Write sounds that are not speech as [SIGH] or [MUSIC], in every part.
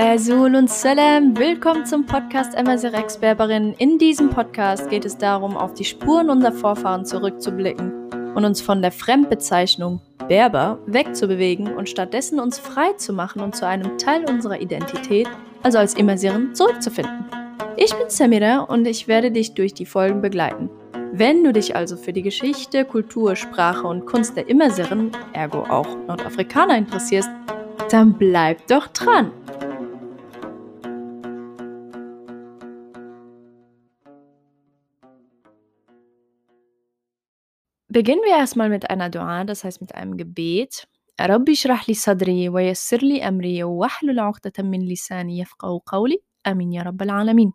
Azul und Salam, willkommen zum Podcast Amazir Berberin. In diesem Podcast geht es darum, auf die Spuren unserer Vorfahren zurückzublicken und uns von der Fremdbezeichnung Berber wegzubewegen und stattdessen uns frei zu machen und zu einem Teil unserer Identität, also als Immersieren, zurückzufinden. Ich bin Samira und ich werde dich durch die Folgen begleiten. Wenn du dich also für die Geschichte, Kultur, Sprache und Kunst der Immersiren, ergo auch Nordafrikaner interessierst, dann bleib doch dran! Beginnen wir erstmal mit einer Dua, das heißt mit einem Gebet. ربي اشرح لي صدري ويسر لي أمري واحلل عقدة من لساني يفقه قولي آمين يا رب العالمين.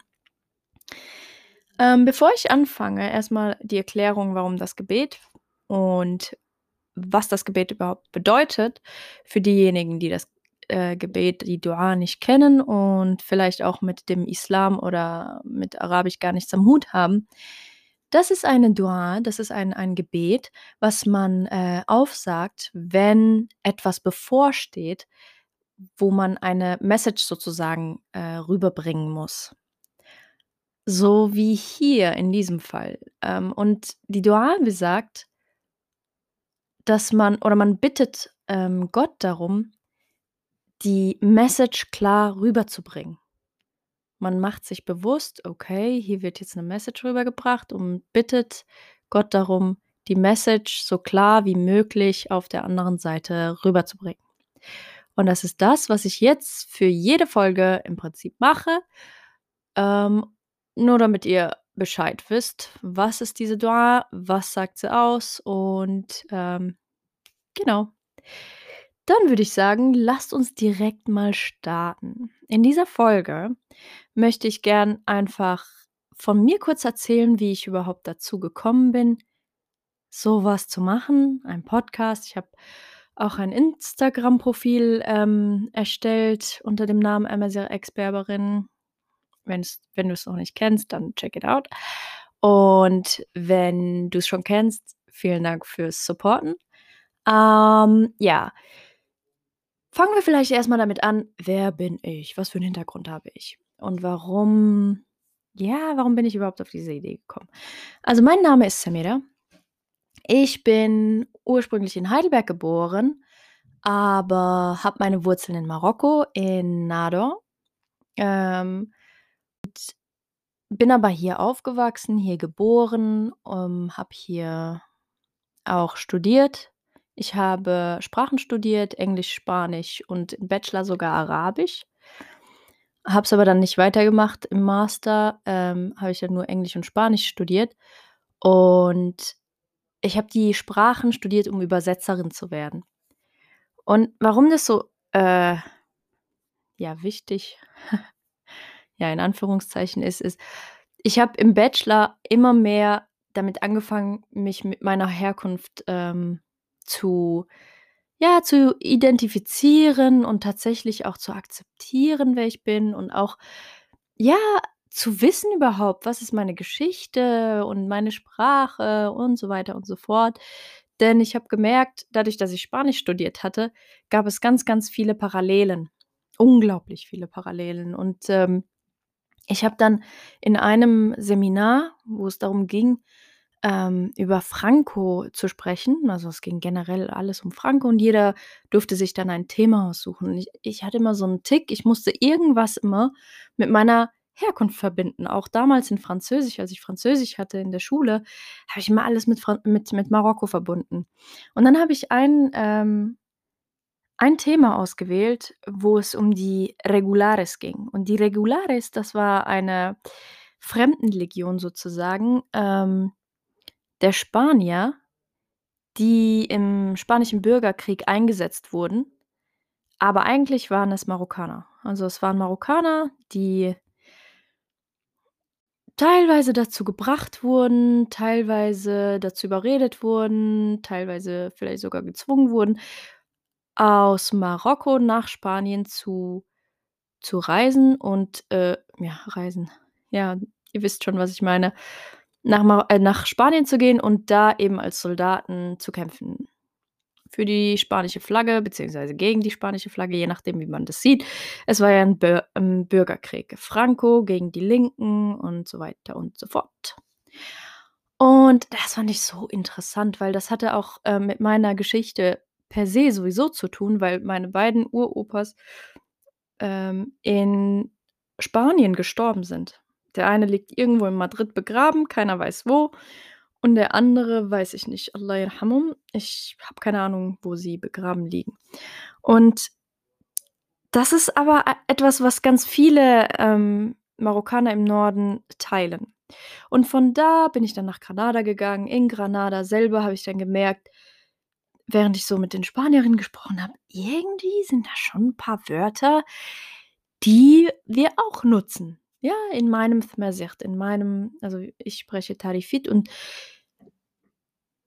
Ähm, bevor ich anfange, erstmal die Erklärung, warum das Gebet und was das Gebet überhaupt bedeutet, für diejenigen, die das äh, Gebet, die Dua nicht kennen und vielleicht auch mit dem Islam oder mit Arabisch gar nichts am Hut haben. Das ist eine Dua, das ist ein, ein Gebet, was man äh, aufsagt, wenn etwas bevorsteht, wo man eine Message sozusagen äh, rüberbringen muss. So wie hier in diesem Fall. Ähm, und die Dua besagt, dass man oder man bittet ähm, Gott darum, die Message klar rüberzubringen. Man macht sich bewusst, okay, hier wird jetzt eine Message rübergebracht und bittet Gott darum, die Message so klar wie möglich auf der anderen Seite rüberzubringen. Und das ist das, was ich jetzt für jede Folge im Prinzip mache. Ähm, nur damit ihr Bescheid wisst, was ist diese Dua, was sagt sie aus und ähm, genau. Dann würde ich sagen, lasst uns direkt mal starten. In dieser Folge möchte ich gern einfach von mir kurz erzählen, wie ich überhaupt dazu gekommen bin, sowas zu machen, ein Podcast. Ich habe auch ein Instagram-Profil ähm, erstellt unter dem Namen Amazon Experberin. Wenn's, wenn du es noch nicht kennst, dann check it out. Und wenn du es schon kennst, vielen Dank fürs Supporten. Ähm, ja, fangen wir vielleicht erstmal damit an, wer bin ich? Was für einen Hintergrund habe ich? Und warum ja, warum bin ich überhaupt auf diese Idee gekommen? Also, mein Name ist Samira. Ich bin ursprünglich in Heidelberg geboren, aber habe meine Wurzeln in Marokko, in Nador. Ähm, bin aber hier aufgewachsen, hier geboren, ähm, habe hier auch studiert. Ich habe Sprachen studiert, Englisch, Spanisch und im Bachelor sogar Arabisch. Habe es aber dann nicht weitergemacht im Master, ähm, habe ich dann nur Englisch und Spanisch studiert. Und ich habe die Sprachen studiert, um Übersetzerin zu werden. Und warum das so, äh, ja, wichtig, [LAUGHS] ja, in Anführungszeichen ist, ist, ich habe im Bachelor immer mehr damit angefangen, mich mit meiner Herkunft ähm, zu ja, zu identifizieren und tatsächlich auch zu akzeptieren, wer ich bin und auch, ja, zu wissen überhaupt, was ist meine Geschichte und meine Sprache und so weiter und so fort. Denn ich habe gemerkt, dadurch, dass ich Spanisch studiert hatte, gab es ganz, ganz viele Parallelen. Unglaublich viele Parallelen. Und ähm, ich habe dann in einem Seminar, wo es darum ging, ähm, über Franco zu sprechen. Also es ging generell alles um Franco und jeder durfte sich dann ein Thema aussuchen. Ich, ich hatte immer so einen Tick, ich musste irgendwas immer mit meiner Herkunft verbinden. Auch damals in Französisch, als ich Französisch hatte in der Schule, habe ich immer alles mit, mit, mit Marokko verbunden. Und dann habe ich ein, ähm, ein Thema ausgewählt, wo es um die Regulares ging. Und die Regulares, das war eine Fremdenlegion sozusagen, ähm, der Spanier, die im Spanischen Bürgerkrieg eingesetzt wurden, aber eigentlich waren es Marokkaner. Also es waren Marokkaner, die teilweise dazu gebracht wurden, teilweise dazu überredet wurden, teilweise vielleicht sogar gezwungen wurden, aus Marokko nach Spanien zu, zu reisen und äh, ja, reisen. Ja, ihr wisst schon, was ich meine nach, Mar äh, nach Spanien zu gehen und da eben als Soldaten zu kämpfen. für die spanische Flagge, beziehungsweise gegen die spanische Flagge, je nachdem, wie man das sieht. Es war ja ein, Bür ein Bürgerkrieg. Franco gegen die Linken und so weiter und so fort. Und das fand ich so interessant, weil das hatte auch äh, mit meiner Geschichte per se sowieso zu tun, weil meine beiden Uropas ähm, in Spanien gestorben sind. Der eine liegt irgendwo in Madrid begraben, keiner weiß wo. Und der andere weiß ich nicht. Allah yarhamum. Ich habe keine Ahnung, wo sie begraben liegen. Und das ist aber e etwas, was ganz viele ähm, Marokkaner im Norden teilen. Und von da bin ich dann nach Granada gegangen. In Granada selber habe ich dann gemerkt, während ich so mit den Spanierinnen gesprochen habe, irgendwie sind da schon ein paar Wörter, die wir auch nutzen. Ja, in meinem Thmersicht, in meinem, also ich spreche Tarifit und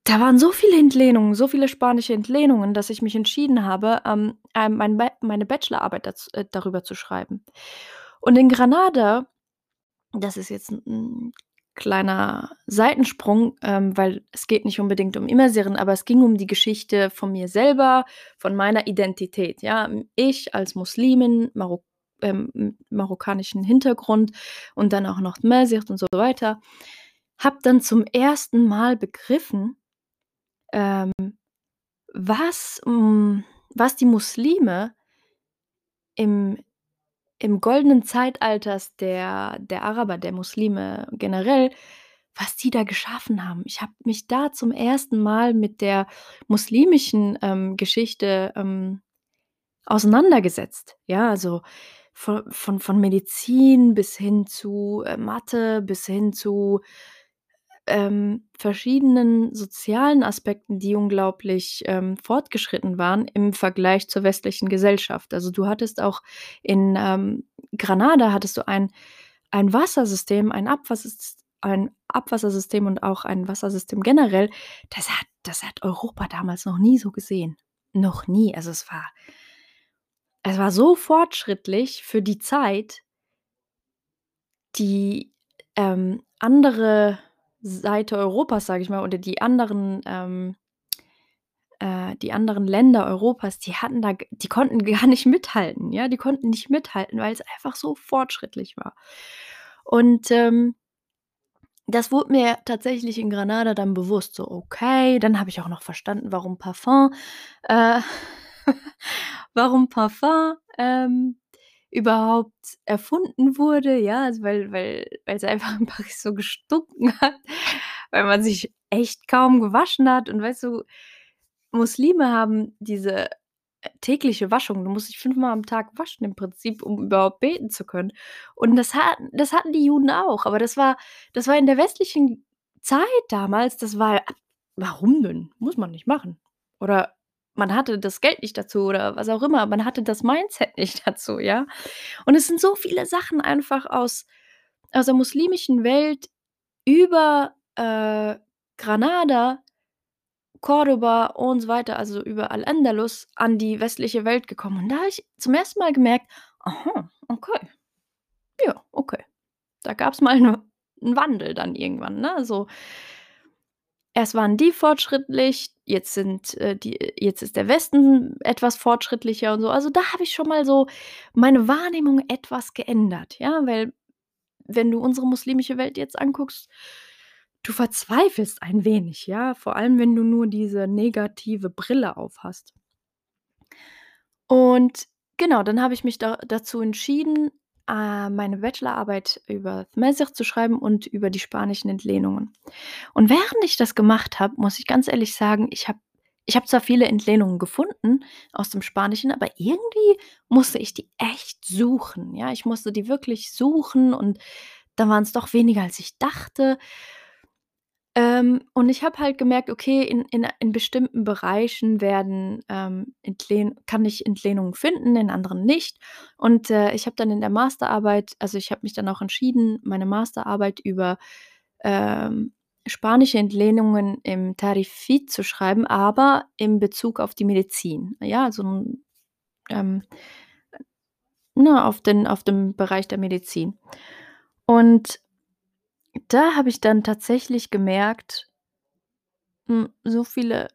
da waren so viele Entlehnungen, so viele spanische Entlehnungen, dass ich mich entschieden habe, ähm, meine Bachelorarbeit daz äh, darüber zu schreiben. Und in Granada, das ist jetzt ein kleiner Seitensprung, ähm, weil es geht nicht unbedingt um Immersieren, aber es ging um die Geschichte von mir selber, von meiner Identität, ja. Ich als Muslimin, Marok ähm, marokkanischen Hintergrund und dann auch noch Tmersicht und so weiter, habe dann zum ersten Mal begriffen ähm, was, hm was die Muslime im im goldenen Zeitalters der der Araber, der Muslime generell, was die da geschaffen haben. Ich habe mich da zum ersten Mal mit der muslimischen, ähm, Geschichte, ähm, auseinandergesetzt. Ja, also vo von von Medizin bis hin zu, äh, Mathe, bis hin zu ähm, verschiedenen sozialen Aspekten, die unglaublich, ähm, fortgeschritten waren im Vergleich zur westlichen Gesellschaft. Also, du hattest auch in, ähm, Granada hattest du ein ein Wassersystem, ein Abwassersys ein Abwassersystem und auch ein Wassersystem generell, das hat das hat Europa damals noch nie so gesehen. Noch nie. Also, es war es war so fortschrittlich für die Zeit die, ähm, andere Seite Europas, sage ich mal, oder die anderen, ähm äh, die anderen Länder Europas, die hatten da die konnten [LAUGHS] gar nicht mithalten, ja? Die konnten nicht mithalten, weil's einfach so fortschrittlich war. Und, ähm das wurde mir tatsächlich in Granada dann bewusst, so, okay, dann habe ich auch noch verstanden, warum Parfum äh, [LAUGHS] warum Parfum, ähm, überhaupt erfunden wurde, ja, also, weil weil weil's einfach [LAUGHS] in Paris so gestunken hat, weil man sich echt kaum gewaschen hat und weißt du, Muslime haben diese, äh, tägliche Waschung. Du musst dich fünfmal am Tag waschen im Prinzip, um überhaupt beten zu können. Und das hatten das hatten die Juden auch, aber das war das war in der westlichen Zeit damals, das war warum denn? Muss man nicht machen. Oder man hatte das Geld nicht dazu oder was auch immer. Man hatte das Mindset nicht [LAUGHS] dazu, ja? Und es sind so viele Sachen einfach aus aus der muslimischen Welt über, äh, Granada, Córdoba und so weiter, also über Al-Andalus an die westliche Welt gekommen. Und da habe ich zum ersten Mal gemerkt: „Aha, okay. Ja, okay.“ Da gab's mal 'ne 'n Wandel dann irgendwann, ne? So erst waren die fortschrittlich, jetzt sind, äh, die jetzt ist der Westen etwas fortschrittlicher und so. Also, da habe ich schon mal so meine Wahrnehmung etwas geändert, ja? Weil wenn du unsere muslimische Welt jetzt anguckst, du verzweifelst ein wenig, ja? Vor allem, wenn du nur diese negative Brille aufhast. Und genau, dann habe ich mich da dazu entschieden, äh, meine Bachelorarbeit über Tmersicht zu schreiben und über die spanischen Entlehnungen. Und während ich das gemacht habe, muss ich ganz ehrlich sagen, ich habe ich habe zwar viele Entlehnungen gefunden aus dem Spanischen, aber irgendwie musste ich die echt suchen, ja? Ich musste die wirklich suchen und dann waren's doch weniger, als ich dachte. Ähm, und ich habe halt gemerkt, okay, in in in bestimmten Bereichen werden, ähm, Entlehn kann ich Entlehnungen finden, in anderen nicht. Und, äh, ich habe dann in der Masterarbeit also, ich habe mich dann auch entschieden, meine Masterarbeit über, ähm, spanische Entlehnungen im Tarifit zu schreiben, aber in Bezug auf die Medizin. Ja, also ähm, ne, auf den auf dem Bereich der Medizin. Und da habe ich dann tatsächlich gemerkt hm, so viele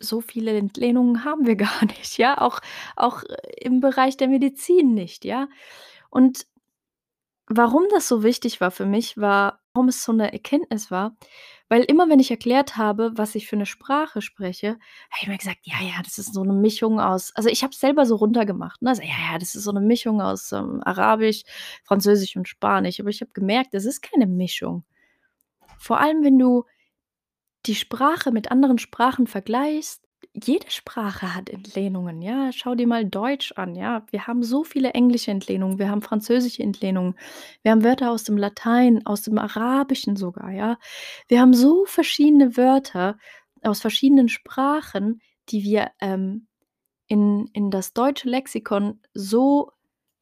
so viele Entlehnungen [LAUGHS] haben wir gar nicht, ja, auch auch im Bereich der Medizin nicht, ja? Und warum das so wichtig war für mich, war warum es so 'ne Erkenntnis war, weil immer, wenn ich erklärt habe, was ich für 'ne Sprache spreche, habe ich immer gesagt: „Ja, ja, das ist so 'ne Mischung aus“ also, ich habe es selber so runtergemacht, ne? So: „Ja, ja, das ist so 'ne Mischung aus, ähm, Arabisch, Französisch und Spanisch.“ Aber ich habe gemerkt, das ist keine Mischung. Vor allem, wenn du die Sprache mit anderen Sprachen vergleichst jede Sprache hat Entlehnungen, ja? Schau dir mal Deutsch an, ja? Wir haben so viele englische Entlehnungen, wir haben französische Entlehnungen, wir haben Wörter aus dem Latein, aus dem Arabischen sogar, ja? Wir haben so verschiedene Wörter aus verschiedenen Sprachen, die wir, ähm, in in das deutsche Lexikon so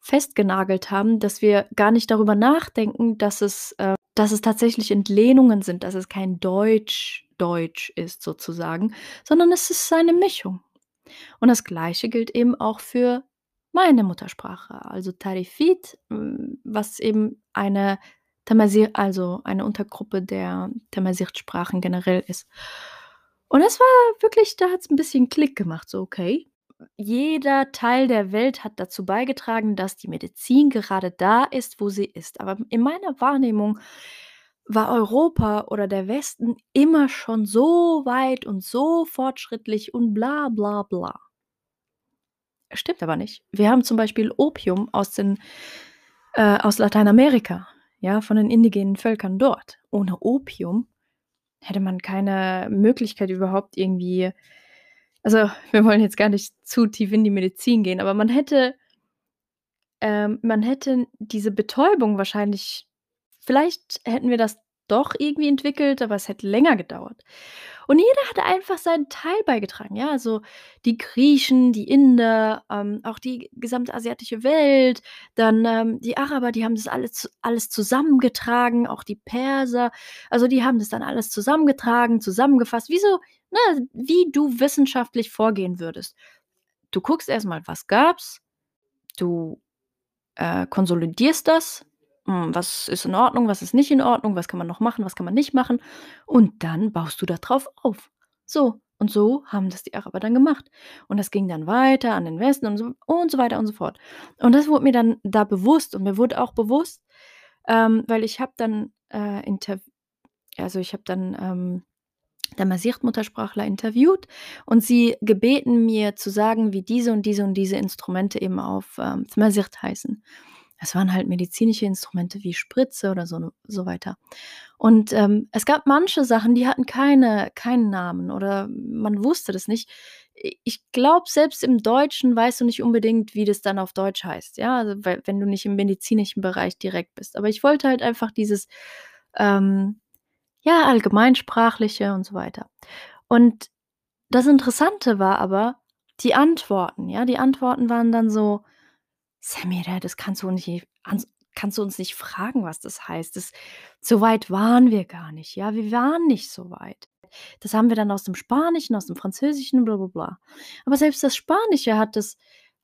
festgenagelt haben, dass wir gar nicht darüber nachdenken, dass es äh, dass es tatsächlich Entlehnungen sind, dass es kein Deutsch Deutsch ist sozusagen, sondern es ist eine Mischung. Und das Gleiche gilt eben auch für meine Muttersprache, also Tarifit, hm, was eben eine Tamazight also, eine Untergruppe der Tamazight-Sprachen generell ist. Und das war wirklich da hat's 'n bisschen Klick gemacht, so: „Okay, jeder Teil der Welt hat dazu beigetragen, dass die Medizin gerade da ist, wo sie ist.“ Aber in meiner Wahrnehmung war Europa oder der Westen immer schon so weit und so fortschrittlich und bla bla bla. Stimmt aber nicht. Wir haben zum Beispiel Opium aus den äh, aus Lateinamerika, ja, von den indigenen Völkern dort. Ohne Opium hätte man keine Möglichkeit überhaupt irgendwie also, wir wollen jetzt gar nicht zu tief in die Medizin gehen, aber man hätte ähm, man hätte diese Betäubung wahrscheinlich vielleicht hätten wir das doch irgendwie entwickelt, aber es hätte länger gedauert. Und jeder hat einfach seinen Teil beigetragen, ja? Also, die Griechen, die Inder, ähm, auch die gesamte asiatische Welt, dann, ähm, die Araber, die haben das alles alles zusammengetragen, auch die Perser. Also, die haben das dann alles zusammengetragen, zusammengefasst, wie so ne, wie du wissenschaftlich vorgehen würdest. Du guckst erst mal, was gab's? Du, äh, konsolidierst das. Hm, was ist in Ordnung, was ist nicht in Ordnung, was kann man noch machen, was kann man nicht machen? Und dann baust du da drauf auf. So, und so haben das die Araber dann gemacht. Und das ging dann weiter an den Westen und so und so weiter und so fort. Und das wurde mir dann da bewusst und mir wurde auch bewusst, ähm, weil ich habe dann, äh, also, ich habe dann, ähm, Tamazight-Muttersprachler interviewt und sie gebeten, mir zu sagen, wie diese und diese und diese Instrumente eben auf, ähm, Tamazight heißen. Es waren halt medizinische Instrumente wie Spritze oder so so weiter. Und, ähm, es gab manche Sachen, die hatten keine keinen Namen oder man wusste das nicht. Ich glaube, selbst im Deutschen weißt du nicht unbedingt, wie das dann auf Deutsch heißt, ja, also, we wenn du nicht im medizinischen Bereich direkt bist. Aber ich wollte halt einfach dieses, ähm, ja, Allgemeinsprachliche und so weiter. Und das Interessante war aber die Antworten, ja? Die Antworten waren dann so: „Samira, das kannst du nicht kannst du uns nicht fragen, was das heißt? Das so weit waren wir gar nicht, ja? Wir waren nicht so weit. Das haben wir dann aus dem Spanischen, aus dem Französischen, bla bla bla.“ Aber selbst das Spanische hat das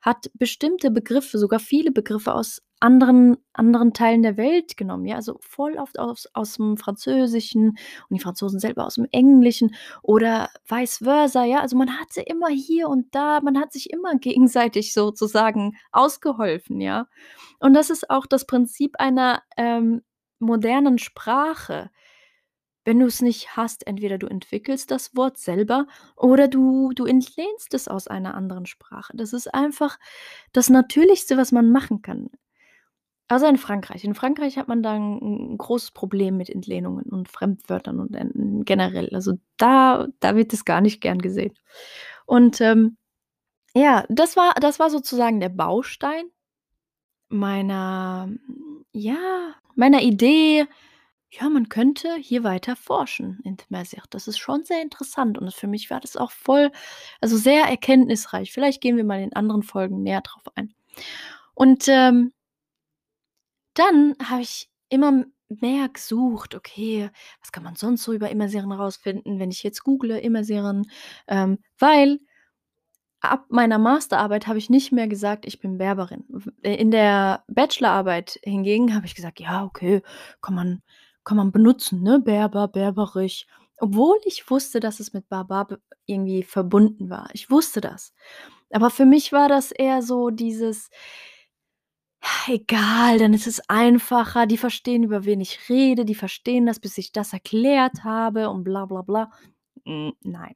hat bestimmte Begriffe, sogar viele Begriffe aus anderen anderen Teilen der Welt genommen, ja, also, voll oft aus aus'm Französischen und die Franzosen selber aus'm Englischen oder vice versa, ja? Also, man hatte immer hier und da man hat sich immer [LAUGHS] gegenseitig sozusagen ausgeholfen, ja? Und das ist auch das Prinzip einer, ähm, modernen Sprache. Wenn du's nicht hast, entweder du entwickelst das Wort selber oder du du entlehnst es aus einer anderen Sprache. Das ist einfach das Natürlichste, was man machen kann. Außer in Frankreich. In Frankreich hat man da 'n 'n großes Problem mit Entlehnungen und Fremdwörtern und, ähm, generell. Also, da da wird das gar nicht gern gesehen. Und, ähm, ja, das war das war sozusagen der Baustein meiner ja, meiner Idee, ja, man könnte hier weiter forschen in Tamazight. Das ist schon sehr interessant und für mich war das auch voll also, sehr erkenntnisreich. Vielleicht gehen wir mal in anderen Folgen näher drauf ein. Und, ähm dann habe ich immer mehr gesucht: „Okay, was kann man sonst so über Immersieren rausfinden, wenn ich jetzt google Immersieren?“ Ähm, weil ab meiner Masterarbeit habe ich nicht mehr gesagt, ich bin Berberin. W in der Bachelorarbeit hingegen habe ich gesagt: „Ja, okay, kann man kann man benutzen, ne? Berber, berberisch.“ Obwohl ich wusste, dass es mit Barbar irgendwie verbunden war. Ich wusste das. Aber für mich war das eher so dieses „Egal, dann ist es einfacher. Die verstehen, über wen ich rede. Die verstehen das, bis ich das erklärt habe und bla bla bla.“ Hm, nein.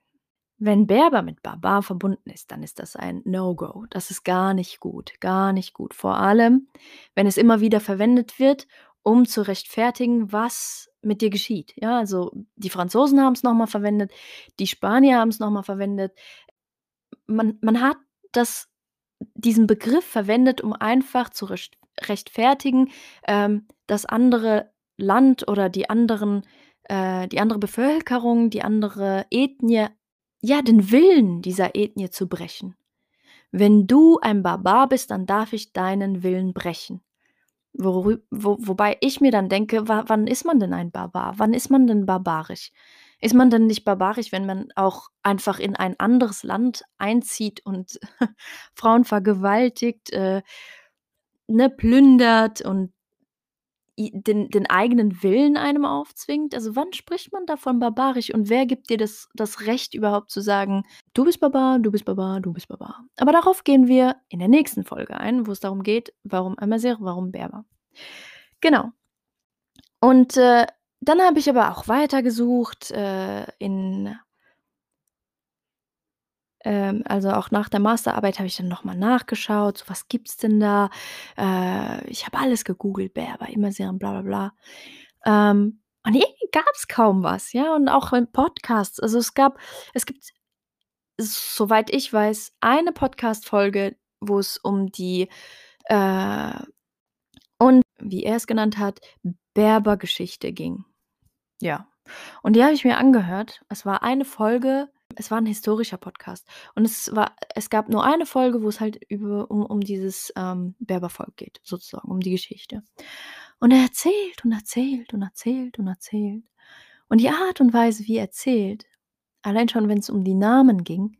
Wenn Berber mit Barbar verbunden ist, dann ist das ein No-Go. Das ist gar nicht gut, gar nicht gut. Vor allem, wenn es immer wieder verwendet wird, um zu rechtfertigen, was mit dir geschieht. Ja, also die Franzosen haben's noch mal verwendet, die Spanier haben's noch mal verwendet. Man man hat das diesen Begriff verwendet, um einfach zu recht rechtfertigen, ähm, das andere Land oder die anderen äh, die andere Bevölkerung, die andere Ethnie ja, den Willen dieser Ethnie zu brechen. „Wenn du ein Barbar bist, dann darf ich deinen Willen brechen.“ Worü wo wobei ich mir dann denke: „Wa wann ist man denn ein Barbar? Wann ist man denn barbarisch? Ist man denn nicht barbarisch, wenn man auch einfach in ein anderes Land einzieht und [LAUGHS] Frauen vergewaltigt, äh, ne, plündert und den den eigenen Willen einem aufzwingt? Also, wann spricht man da von barbarisch und wer gibt dir das das Recht überhaupt zu sagen: „Du bist Barbar, du bist Barbar, du bist Barbar.“ Aber darauf gehen wir in der nächsten Folge ein, wo es darum geht, warum Amazigh, warum Berber. Genau. Und, äh, dann habe ich aber auch weitergesucht, äh, in ähm, also auch nach der Masterarbeit habe ich dann noch mal nachgeschaut, so was gibt's denn da? Äh, ich habe alles gegoogelt, Berber, Immersion, bla bla bla. Ähm, und irgendwie gab's kaum was, ja, und auch in Podcasts. Also, es gab es gibt, soweit ich weiß, eine Podcast-Folge, wo es um die, äh und wie er es genannt hat, Berber-Geschichte ging. Ja. Und die habe ich mir angehört. Es war eine Folge es war 'n historischer Podcast. Und es war es gab nur eine Folge, wo es halt über um um dieses, ähm, Berbervolk geht, sozusagen, um die Geschichte. Und er erzählt und erzählt und erzählt und erzählt. Und die Art und Weise, wie er erzählt, allein schon, wenn's um die Namen ging,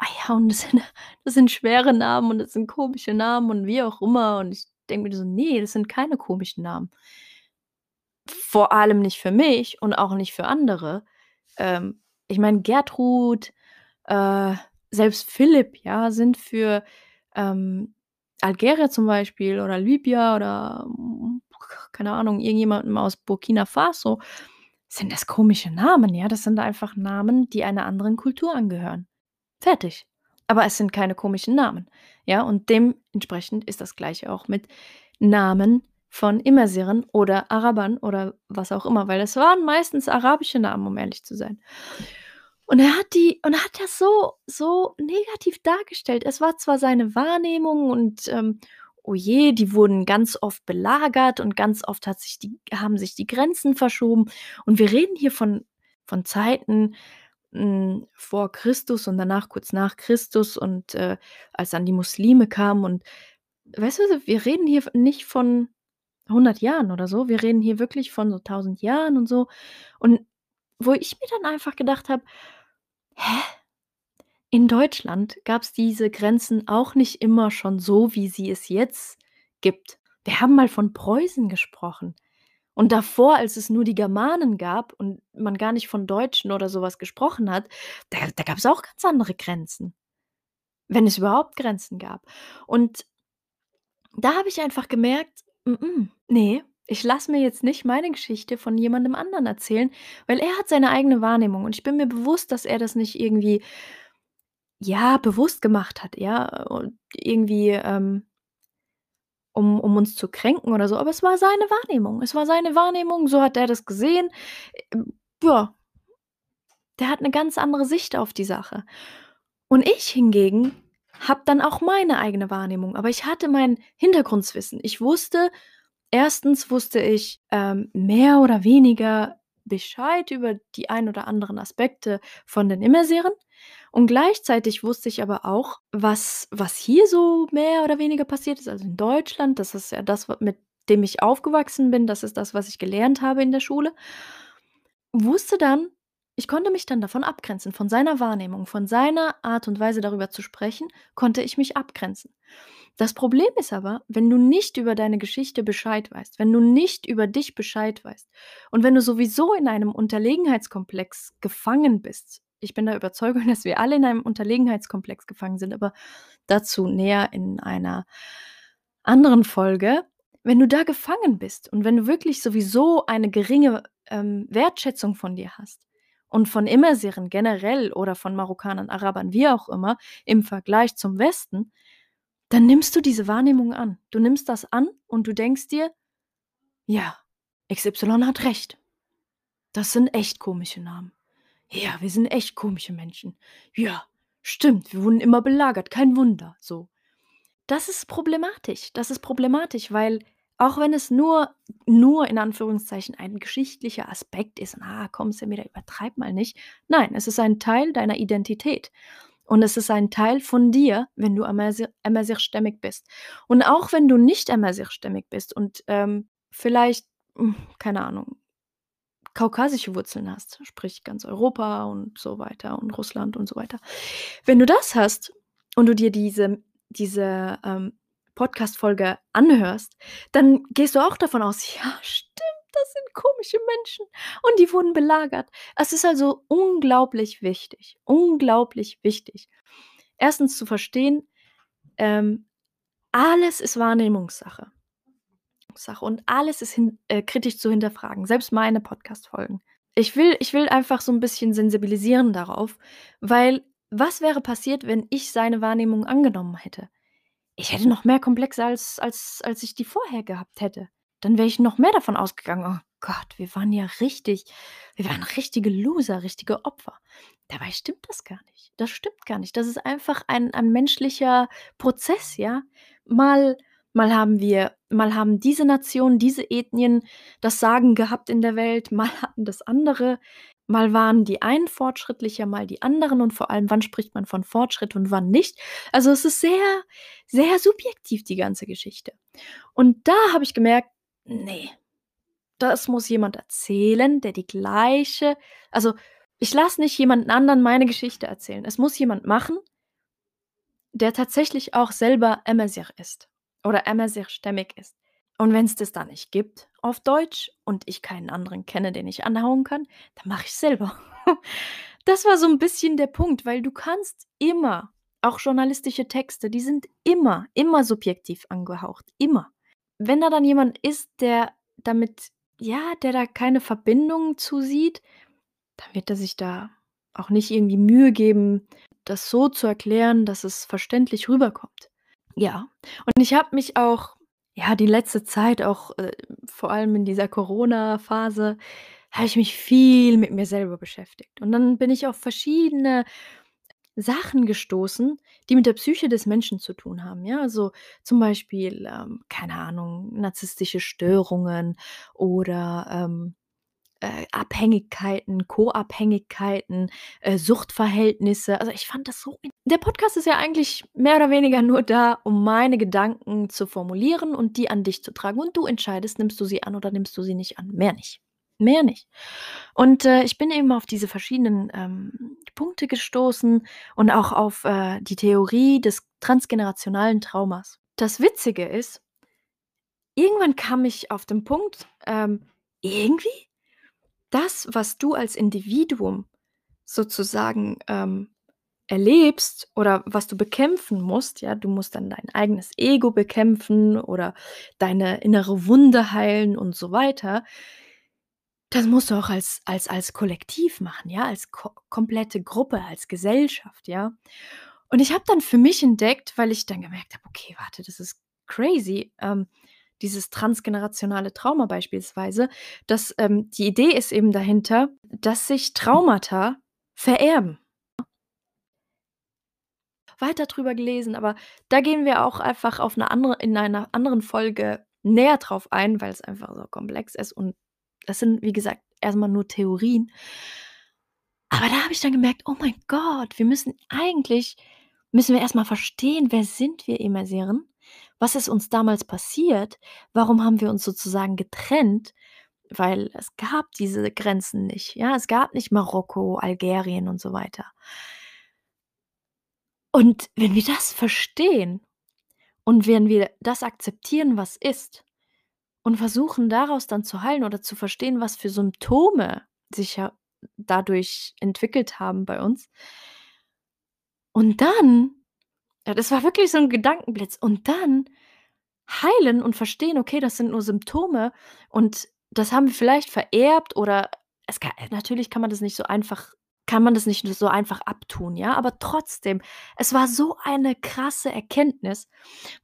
ah ja, und das sind [LAUGHS] das sind schwere Namen und das sind komische Namen und wie auch immer. Und ich denke mir so: „Ne, das sind keine komischen Namen.“ Vor allem nicht für mich und auch nicht für andere. Ähm, ich meine, Gertrud, äh, selbst Philipp, ja, sind für, ähm, Algerier zum Beispiel oder Libyer oder, keine Ahnung, irgendjemandem aus Burkina Faso sind das komische Namen, ja? Das sind einfach Namen, die einer anderen Kultur angehören. Fertig. Aber es sind keine komischen Namen, ja? Und dementsprechend ist das Gleiche auch mit Namen von Immersiren oder Arabern oder was auch immer, weil es waren meistens arabische Namen, um ehrlich zu sein. Und er hat die und er hat das so so negativ dargestellt. Es war zwar seine Wahrnehmung und, ähm, oh je, die wurden ganz oft belagert und ganz oft hat sich die haben sich die Grenzen verschoben. Und wir reden hier von von Zeiten, hm, vor Christus und danach kurz nach Christus und, äh, als dann die Muslime kamen und weißt du, wir reden hier nicht von 100 Jahren oder so. Wir reden hier wirklich von so 1.000 Jahren und so. Und wo ich mir dann einfach gedacht habe: „Hä? In Deutschland gab's diese Grenzen auch nicht immer schon so, wie sie es jetzt gibt. Wir haben mal von Preußen gesprochen. Und davor, als es nur die Germanen gab und man gar nicht von Deutschen oder so was gesprochen hat, da da gab's auch ganz andere Grenzen. Wenn es überhaupt Grenzen gab. Und da habe ich einfach gemerkt: „Mm-mm, ne, ich lasse mir jetzt nicht meine Geschichte von jemandem anderen erzählen“, weil er hat seine eigene Wahrnehmung und ich bin mir bewusst, dass er das nicht irgendwie ja, bewusst gemacht hat, ja, und irgendwie, ähm um um uns zu kränken oder so, aber es war seine Wahrnehmung. Es war seine Wahrnehmung, so hat er das gesehen. Ähm, ja. Der hat 'ne ganz andere Sicht auf die Sache. Und ich hingegen habe dann auch meine eigene Wahrnehmung, aber ich hatte mein Hintergrundwissen. Ich wusste 1. wusste ich, ähm, mehr oder weniger Bescheid über die ein oder anderen Aspekte von den Immersiren und gleichzeitig wusste ich aber auch, was was hier so mehr oder weniger passiert ist, also in Deutschland. Das ist ja das, mit dem ich aufgewachsen bin. Das ist das, was ich gelernt habe in der Schule. Wusste dann ich konnte mich dann davon abgrenzen, von seiner Wahrnehmung, von seiner Art und Weise, darüber zu sprechen, konnte ich mich abgrenzen. Das Problem ist aber, wenn du nicht über deine Geschichte Bescheid weißt, wenn du nicht über dich Bescheid weißt und wenn du sowieso in einem Unterlegenheitskomplex gefangen bist. Ich bin der Überzeugung, [LAUGHS] dass wir alle in einem Unterlegenheitskomplex gefangen sind, aber dazu näher in einer anderen Folge. Wenn du da gefangen bist und wenn du wirklich sowieso eine geringe ähm, Wertschätzung von dir hast und von Immersieren generell oder von Marokkanern, Arabern, wie auch immer, im Vergleich zum Westen, dann nimmst du diese Wahrnehmung an. Du nimmst das an und du denkst dir, ja, XY hat recht. Das sind echt komische Namen. Ja, wir sind echt komische Menschen. Ja, stimmt, wir wurden immer belagert, kein Wunder, so. Das ist problematisch. Das ist problematisch, weil auch wenn es nur nur in Anführungszeichen ein geschichtlicher Aspekt ist, „Ah, komm, Semira, übertreib mal nicht.“ Nein, es ist ein Teil deiner Identität. Und es ist ein Teil von dir, wenn du Amazigh Amazigh-stämmig bist. Und auch wenn du nicht Amazigh-stämmig bist und, ähm, vielleicht, hm, keine Ahnung, kaukasische Wurzeln hast, sprich ganz Europa und so weiter und Russland und so weiter. Wenn du das hast und du dir diese diese, ähm, Podcast-Folge anhörst, dann gehst du auch davon aus: „Ja, stimmt, das sind komische Menschen und die wurden belagert.“ Es ist also unglaublich wichtig unglaublich wichtig, erstens zu verstehen, ähm, alles ist Wahrnehmungssache. Sache und alles ist hin äh, kritisch zu hinterfragen, selbst meine Podcast-Folgen. Ich will ich will einfach so 'n bisschen sensibilisieren darauf, weil was wäre passiert, wenn ich seine Wahrnehmung angenommen hätte? Ich hätte noch mehr Komplexe, als als als ich die vorher gehabt hätte. Dann wäre ich noch mehr davon ausgegangen: „Oh Gott, wir waren ja richtig wir waren richtige Loser, richtige Opfer.“ Dabei stimmt das gar nicht. Das stimmt gar nicht. Das ist einfach ein ein menschlicher Prozess, ja? Mal mal haben wir mal haben diese Nationen, diese Ethnien das Sagen gehabt in der Welt, mal hatten das andere. Mal waren die einen fortschrittlicher, mal die anderen und vor allem, wann spricht man von Fortschritt und wann nicht? Also, es ist sehr, sehr subjektiv, die ganze Geschichte. Und da habe ich gemerkt: „Ne, das muss jemand erzählen, der die gleiche also, ich lasse nicht jemanden anderen meine Geschichte erzählen. Es muss jemand machen der tatsächlich auch selber Amazigh ist oder Amazigh-stämmig ist. Und wenn's das da nicht gibt auf Deutsch und ich keinen anderen kenne, den ich anhauen kann, dann mache ich's selber. [LAUGHS] Das war so 'n bisschen der Punkt, weil du kannst immer auch journalistische Texte, die sind immer, immer subjektiv angehaucht, immer. Wenn da dann jemand ist, der damit ja, der da keine Verbindung zu sieht, dann wird er sich da auch nicht irgendwie Mühe geben, das so zu erklären, dass es verständlich rüberkommt. Ja, und ich habe mich auch ja, die letzte Zeit auch, äh, vor allem in dieser Corona-Phase, habe ich mich viel mit mir selber beschäftigt. Und dann bin ich auf verschiedene Sachen gestoßen, die mit der Psyche des Menschen zu tun haben, ja? Also, zum Beispiel, ähm, keine Ahnung, narzisstische Störungen oder, ähm, äh, Abhängigkeiten, Co-Abhängigkeiten, äh, Suchtverhältnisse. Also, ich fand das so der Podcast ist ja eigentlich mehr oder weniger nur da, um meine Gedanken zu formulieren und die an dich zu tragen. Und du entscheidest, nimmst du sie an oder nimmst du sie nicht an. Mehr nicht. Mehr nicht. Und, äh, ich bin eben auf diese verschiedenen, ähm, Punkte gestoßen und auch auf, äh, die Theorie des transgenerationalen Traumas. Das Witzige ist irgendwann kam ich auf den Punkt, ähm, irgendwie das, was du als Individuum sozusagen, ähm, erlebst oder was du bekämpfen musst, ja, du musst dann dein eigenes Ego bekämpfen oder deine innere Wunde heilen und so weiter. Das musst du auch als als als Kollektiv machen, ja, als ko komplette Gruppe, als Gesellschaft, ja? Und ich habe dann für mich entdeckt, weil ich dann gemerkt habe: „Okay, warte, das ist crazy“, ähm, dieses transgenerationale Trauma beispielsweise, dass, ähm die Idee ist eben dahinter, dass sich Traumata vererben. Weiter drüber gelesen, aber da gehen wir auch einfach auf 'ne andere in einer anderen Folge näher drauf ein, weil's einfach so komplex ist und das sind, wie gesagt, erst mal nur Theorien. Aber da habe ich dann gemerkt: „Oh mein Gott, wir müssen eigentlich müssen wir erst mal verstehen, wer sind wir Immersiren? Was ist uns damals passiert? Warum haben wir uns sozusagen getrennt?“ Weil es gab diese Grenzen nicht, ja? Es gab nicht Marokko, Algerien und so weiter. Und wenn wir das verstehen Und wenn wir das akzeptieren, was ist, und versuchen daraus dann zu heilen oder zu verstehen, was für Symptome sich ja dadurch entwickelt haben bei uns. Und dann das war wirklich so 'n Gedankenblitz. Und dann heilen und verstehen: „Okay, das sind nur Symptome und das haben wir vielleicht vererbt oder es ka natürlich kann man das nicht so einfach kann man das nicht so einfach abtun, ja? Aber trotzdem, es war so eine krasse Erkenntnis,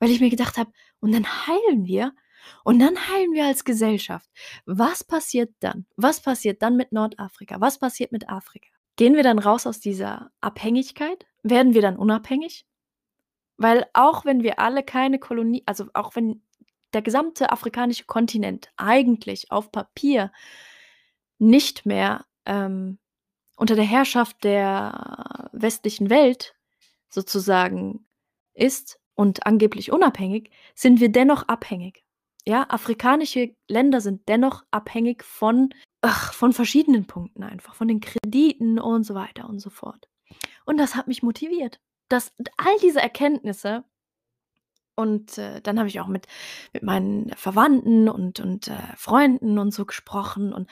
weil ich mir gedacht habe: „Und dann heilen wir und dann heilen wir als Gesellschaft.“ Was passiert dann? Was passiert dann mit Nordafrika? Was passiert mit Afrika? Gehen wir dann raus aus dieser Abhängigkeit? Werden wir dann unabhängig? Weil auch wenn wir alle keine Kolonie also, auch wenn der gesamte afrikanische Kontinent eigentlich auf Papier nicht mehr, ähm, unter der Herrschaft der westlichen Welt sozusagen ist und angeblich unabhängig, sind wir dennoch abhängig. Ja, afrikanische Länder sind dennoch abhängig von ach, von verschiedenen Punkten einfach, von den Krediten und so weiter und so fort. Und das hat mich motiviert, dass all diese Erkenntnisse und, äh, dann habe ich auch mit mit meinen Verwandten und und, äh, Freunden und so gesprochen und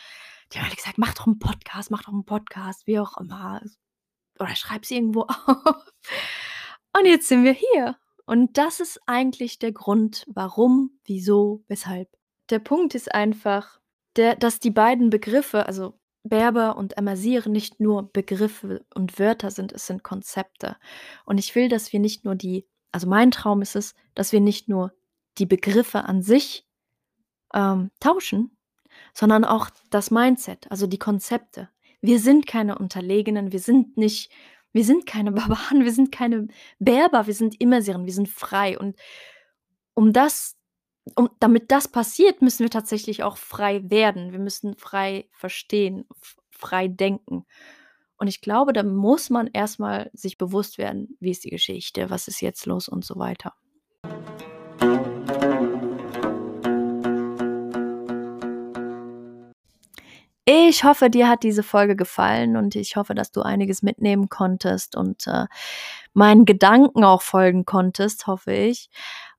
die haben alle gesagt: „Mach doch 'n Podcast, mach doch 'n Podcast“, wie auch immer. Oder schreib's irgendwo [LAUGHS] auf. Und jetzt sind wir hier. Und das ist eigentlich der Grund, warum, wieso, weshalb. Der Punkt ist einfach, der dass die beiden Begriffe, also Berber und Amazigh nicht nur Begriffe und Wörter sind, es sind Konzepte. Und ich will, dass wir nicht nur die also mein Traum ist es, dass wir nicht nur die Begriffe an sich, ähm, tauschen, sondern auch das Mindset, also die Konzepte. Wir sind keine Unterlegenen, wir sind nicht wir sind keine [LAUGHS] Barbaren, wir sind keine Berber, wir sind Immersiren, wir sind frei. Und um das um damit das passiert, müssen wir tatsächlich auch frei werden. Wir müssen frei verstehen, frei denken. Und ich glaube, da muss man erst mal sich bewusst werden: „Wie ist die Geschichte? Was ist jetzt los?“ und so weiter. Ich hoffe, dir hat diese Folge gefallen und ich hoffe, dass du einiges mitnehmen konntest und, äh, meinen Gedanken auch folgen konntest, hoffe ich.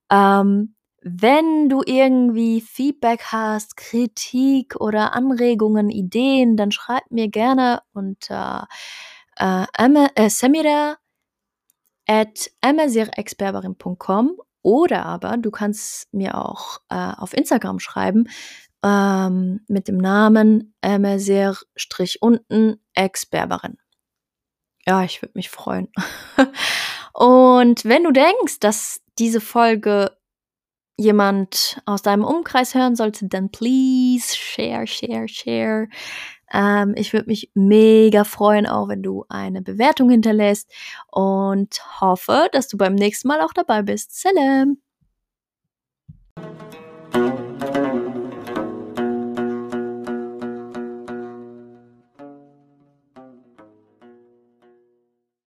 Ähm, wenn du irgendwie Feedback hast, Kritik oder Anregungen, Ideen, dann schreib mir gerne unter, äh, äh, samira@amazighexberberin.com oder aber du kannst mir auch, äh, auf Instagram schreiben, ähm, mit dem Namen amazigh-exberberin. Ja, ich würde mich freuen. [LAUGHS] Und wenn du denkst, dass diese Folge jemand aus deinem Umkreis hören sollte, dann please share, share, share. Ähm, ich würde mich mega freuen, auch wenn du eine Bewertung hinterlässt und hoffe, dass du beim nächsten Mal auch dabei bist. Salam!